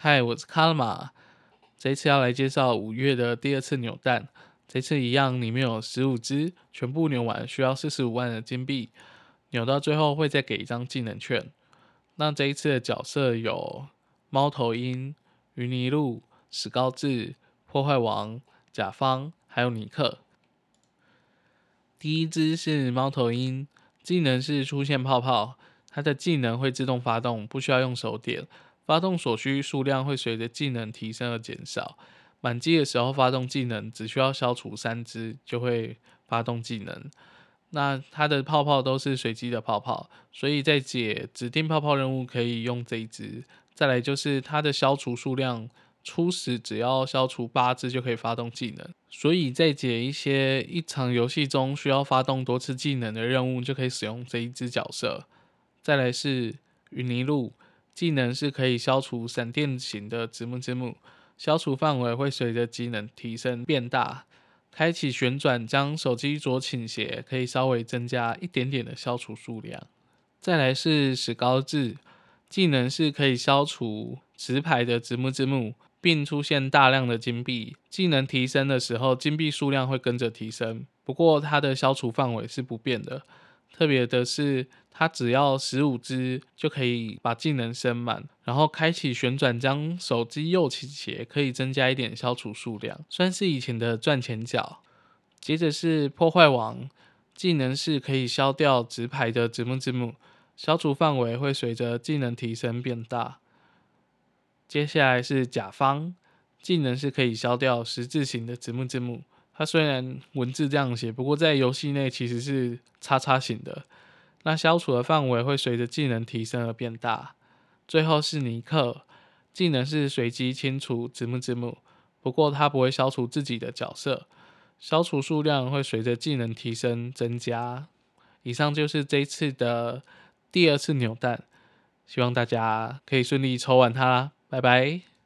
嗨，我是卡拉玛，这次要来介绍五月的第二次扭蛋。这次一样，里面有十五只，全部扭完需要四十五万的金币。扭到最后会再给一张技能券。那这一次的角色有猫头鹰、云尼路、史高治、破坏王、甲方，还有尼克。第一只是猫头鹰，技能是出现泡泡，它的技能会自动发动，不需要用手点。发动所需数量会随着技能提升而减少。满级的时候发动技能，只需要消除三只就会发动技能。那它的泡泡都是随机的泡泡，所以在解指定泡泡任务可以用这一只。再来就是它的消除数量，初始只要消除八只就可以发动技能。所以在解一些一场游戏中需要发动多次技能的任务，就可以使用这一只角色。再来是云尼路。技能是可以消除闪电型的直木之木，消除范围会随着技能提升变大。开启旋转将手机左倾斜，可以稍微增加一点点的消除数量。再来是史高治，技能是可以消除直排的直木之木，并出现大量的金币。技能提升的时候，金币数量会跟着提升，不过它的消除范围是不变的。特别的是，它只要十五只就可以把技能升满，然后开启旋转将手机右倾斜，可以增加一点消除数量，算是以前的赚钱角。接着是破坏王，技能是可以消掉直排的直木之木，消除范围会随着技能提升变大。接下来是甲方，技能是可以消掉十字形的直木之木。它虽然文字这样写，不过在游戏内其实是叉叉型的。那消除的范围会随着技能提升而变大。最后是尼克，技能是随机清除字母字母，不过它不会消除自己的角色，消除数量会随着技能提升增加。以上就是这次的第二次扭蛋，希望大家可以顺利抽完它啦，拜拜。